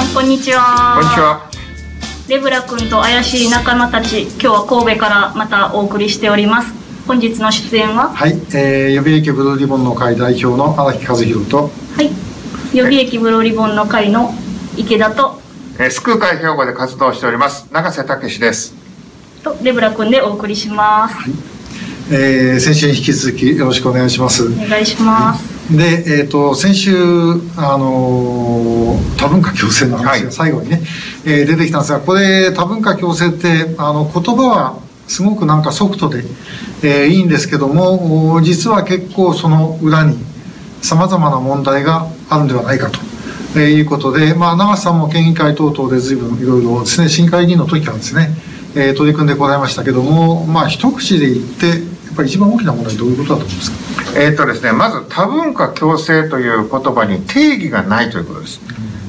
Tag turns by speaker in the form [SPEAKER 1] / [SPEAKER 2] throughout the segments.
[SPEAKER 1] さんこんにちは。
[SPEAKER 2] こんにちは。
[SPEAKER 1] レブラ君と怪しい仲間たち今日は神戸からまたお送りしております。本日の出演は？
[SPEAKER 3] はい、えー、予備役ブルーリボンの会代表の荒木和弘と。
[SPEAKER 1] はい。予備役ブローリボンの会の池田と。
[SPEAKER 2] えースクー会兵庫で活動しております。永瀬武です。
[SPEAKER 1] とレブラ君でお送りします、
[SPEAKER 3] えー、先週に引き続きよろしくお願いします。
[SPEAKER 1] お願いします
[SPEAKER 3] で、えー、と先週、あのー多文化共生の話
[SPEAKER 2] はい
[SPEAKER 3] が最後にね、えー出てきたんですがこれ多文化共生ってあの言葉はすごくなんかソフトで、えーいいんですけどもお実は結構その裏にさまざまな問題があるんではないかと。えーいうことで、まあ、長瀬さんも県議会等々で随分いろいろですね、市議会議員の時からですね、えー取り組んでこられましたけども、まあ、一口で言って、ぱり一番大きな問題はどういうことだと思いますか？
[SPEAKER 2] えっ、とですねまず多文化共生という言葉に定義がないということです、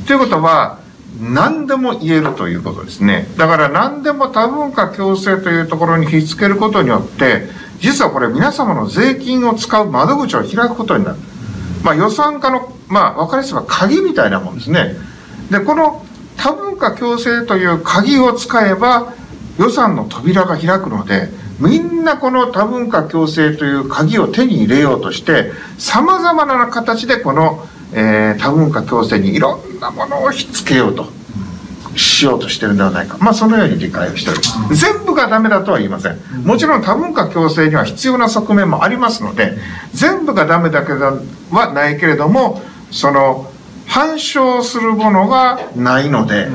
[SPEAKER 2] ということは何でも言えるということですね。だから何でも多文化共生というところに引き付けることによって実はこれ皆様の税金を使う窓口を開くことになる。まあ予算化のまあ分かりやすいば鍵みたいなもんですね。でこの多文化共生という鍵を使えば予算の扉が開くのでみんなこの多文化共生という鍵を手に入れようとしてさまざまな形でこの、えー多文化共生にいろんなものをひっつけようとしようとしてるんではないか。まあそのように理解をしております。全部がダメだとは言いません。もちろん多文化共生には必要な側面もありますので全部がダメだけではないけれどもその反証するものがないので、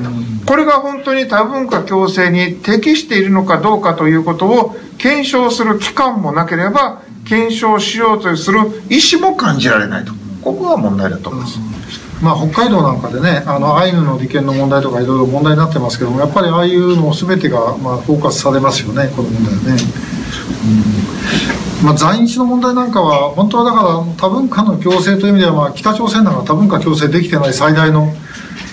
[SPEAKER 2] これが本当に多文化共生に適しているのかどうかということを検証する機関もなければ検証しようとする意思も感じられないとここが問題だと思います。
[SPEAKER 3] まあ、北海道なんかでね、あのアイヌの利権の問題とかいろいろ問題になってますけども、やっぱりああいうのすべてが、まあ、フォーカスされますよね、この問題はね。うんまあ、在日の問題なんかは、本当はだから多文化の共生という意味では、まあ、北朝鮮なんか多文化共生できてない最大の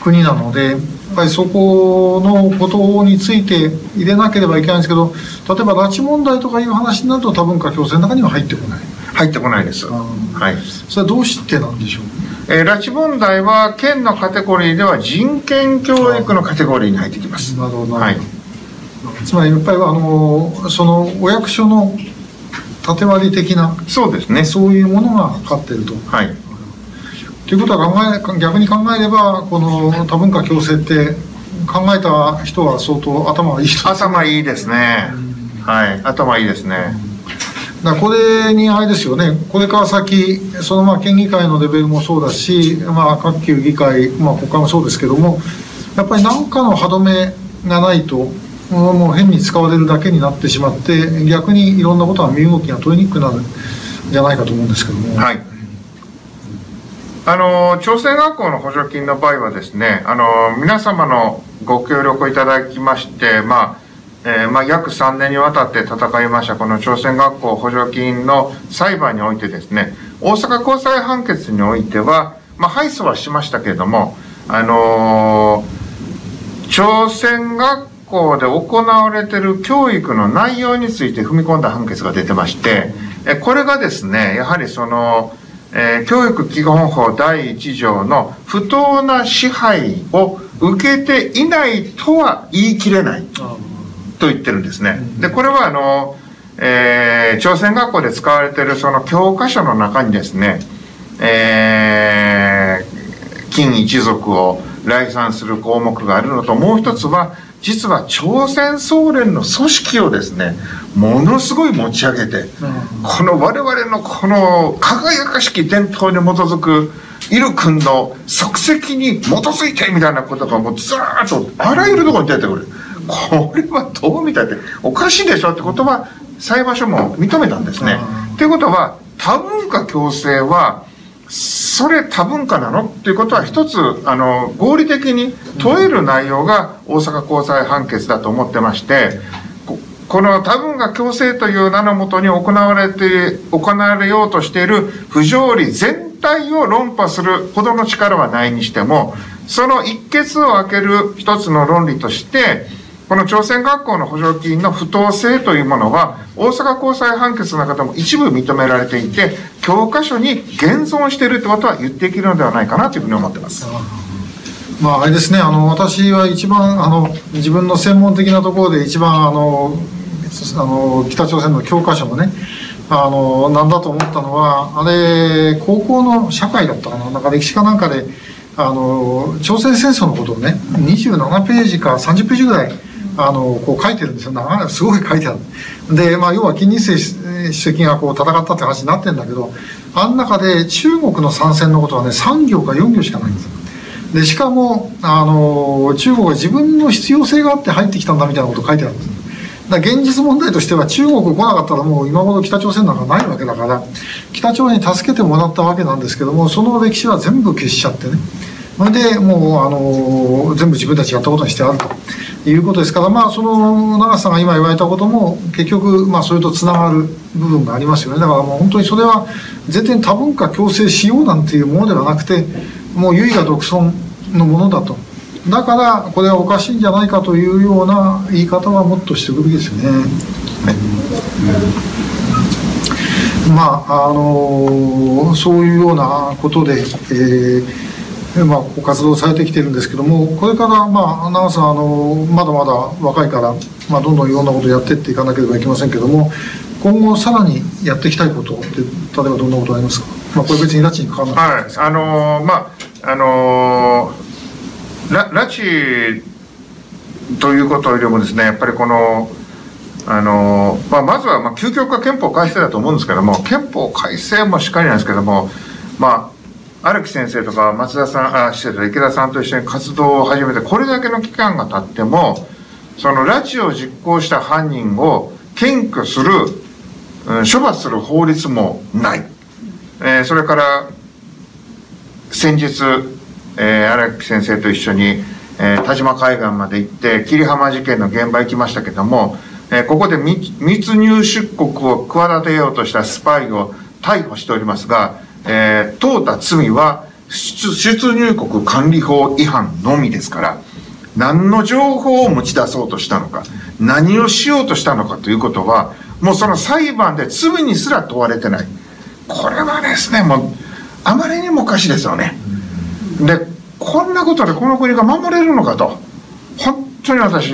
[SPEAKER 3] 国なので、っぱりそこのことについて入れなければいけないんですけど、例えば拉致問題とかいう話になると多文化共生の中には入ってこない。
[SPEAKER 2] 入ってこないです。
[SPEAKER 3] うん
[SPEAKER 2] はい。
[SPEAKER 3] それはどうしてなんでしょう？
[SPEAKER 2] えー拉致問題は県のカテゴリーでは人権教育のカテゴリーに入ってきます。
[SPEAKER 3] なるほど、
[SPEAKER 2] はい。
[SPEAKER 3] つまりやっぱりあのそのお役所の縦割り的な
[SPEAKER 2] そうですね。
[SPEAKER 3] そういうものがかかっていると。
[SPEAKER 2] はい。
[SPEAKER 3] ということは考え逆に考えればこの多文化共生って考えた人は相当頭がいい人
[SPEAKER 2] 頭いいですね。はい。頭いいですね。
[SPEAKER 3] だこれにあれですよねこれから先そのまあ県議会のレベルもそうだし、まあ、各級議会、まあ、国会もそうですけどもやっぱり何かの歯止めがないともう変に使われるだけになってしまって逆にいろんなことが身動きが取りにくくなるんじゃないかと思うんですけども、
[SPEAKER 2] はい。あの、朝鮮学校の補助金の場合はですね、あの、皆様のご協力をいただきまして、まあ、えーまあ、約3年にわたって戦いましたこの朝鮮学校補助金の裁判においてですね、大阪高裁判決においては、まあ、敗訴はしましたけれども、あのー朝鮮学校で行われている教育の内容について踏み込んだ判決が出てまして、えこれがですね、やはりその、えー教育基本法第1条の不当な支配を受けていないとは言い切れないと言ってるんですね。で、これはあの、えー朝鮮学校で使われているその教科書の中にですね、えー金一族を来賛する項目があるのと、もう一つは、実は朝鮮総連の組織をですね、ものすごい持ち上げて、この我々のこの輝かしき伝統に基づくイル君の足跡に基づいてみたいなことがもうずーっとあらゆるところに出てくる。これはどう見たっておかしいでしょってことは裁判所も認めたんですね。ということは多文化共生はそれ多文化なのっていうことは一つあの合理的に問える内容が大阪高裁判決だと思ってましてここの多文化共生という名のもとに行われて行われようとしている不条理全体を論破するほどの力はないにしてもその一欠を開ける一つの論理としてこの朝鮮学校の補助金の不当性というものは、大阪高裁判決の中でも一部認められていて、教科書に現存しているということは言っていけるのではないかなというふうに思ってます。
[SPEAKER 3] まあ、あれですね、あの、私は一番、あの、自分の専門的なところで一番、あの、あの、北朝鮮の教科書のね、あの、なんだと思ったのは、あれ、高校の社会だったかな、なんか歴史かなんかで、あの、朝鮮戦争のことをね、27ページか30ページぐらい、あの、こう書いてるんですよ。長すごい書いてある。で、まあ、要は金日成主席がこう戦ったって話になってるんだけど、あん中で中国の参戦のことはね、3行か4行しかないんですよ。で、しかも、あの、中国は自分の必要性があって入ってきたんだみたいなこと書いてあるんです。だ現実問題としては中国来なかったらもう今頃北朝鮮なんかないわけだから北朝鮮に助けてもらったわけなんですけどもその歴史は全部消しちゃってね。それでもうあの全部自分たちやったことにしてあるということですからまあその長瀬さんが今言われたことも結局まあそれとつながる部分がありますよね。だからもう本当にそれは絶対に多文化共生しようなんていうものではなくてもう唯我独尊のものだと。だからこれはおかしいんじゃないかというような言い方はもっとしておくべきですね。まああのそういうようなことで、えーまあ、活動されてきてるんですけどもこれから、まあ、長さんあのまだまだ若いから、まあ、どんどんいろんなことやってっていかなければいけませんけども今後さらにやっていきたいことって例えばどんなことありますか、まあ、これ別に拉致に関わら
[SPEAKER 2] ない。はい。あのー、まああのー拉致ということよりもですねやっぱりこのあの、まあ、まずはまあ究極は憲法改正だと思うんですけども憲法改正もしっかりなんですけどもまあ荒木先生とか松田さんあ失礼池田さんと一緒に活動を始めてこれだけの期間が経ってもその拉致を実行した犯人を検挙する、うん、処罰する法律もない、えー、それから先日えー、荒木先生と一緒に、えー、田島海岸まで行って桐浜事件の現場行きましたけども、えー、ここで密入出国を企てようとしたスパイを逮捕しておりますが、えー、問うた罪は出入国管理法違反のみですから何の情報を持ち出そうとしたのか何をしようとしたのかということはもうその裁判で罪にすら問われてないこれはですねもうあまりにもおかしいですよね。でこんなことでこの国が守れるのかと本当に私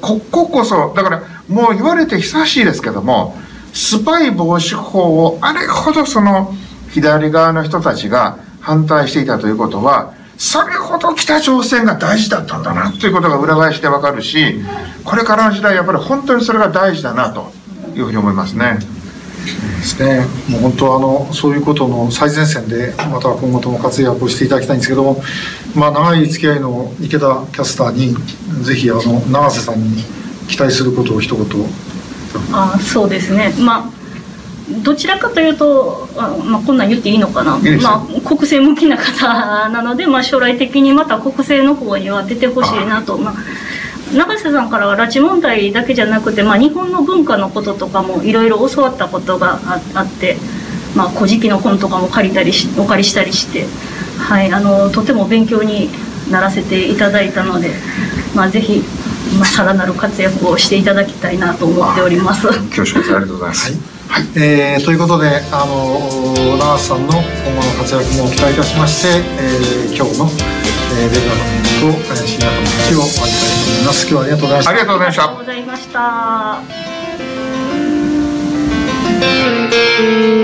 [SPEAKER 2] こここそだからもう言われて久しいですけどもスパイ防止法をあれほどその左側の人たちが反対していたということはそれほど北朝鮮が大事だったんだなということが裏返してわかるしこれからの時代やっぱり本当にそれが大事だなというふうに思いますね。
[SPEAKER 3] ですね、もう本当あのそういうことの最前線でまた今後とも活躍をしていただきたいんですけども、まあ、長い付き合いの池田キャスターにぜひあの永瀬さんに期待することを一言。
[SPEAKER 1] あそうですね。まあどちらかというとあ、まあ、こんなん言っていいのかな、まあ、国政向きな方なので、まあ、将来的にまた国政の方には出てほしいなと。まあ永瀬さんからは拉致問題だけじゃなくて、まあ、日本の文化のこととかもいろいろ教わったことがあって、まあ、古事記の本とかも借りたりしお借りしたりして、はい、あのとても勉強にならせていただいたので、まあ、ぜひ、まあ、さらなる活躍をしていただきたいなと思っております。
[SPEAKER 2] 恐縮ありがとうございます、
[SPEAKER 3] はい。はい。えー、ということであの永瀬さんの今後の活躍も期待いたしまして、えー、今日の、えー、レベルと、えー、新潟の話を終わりたいと思います。今日はありがとうございました。
[SPEAKER 2] ありがとうございました。
[SPEAKER 1] ありがとうございました。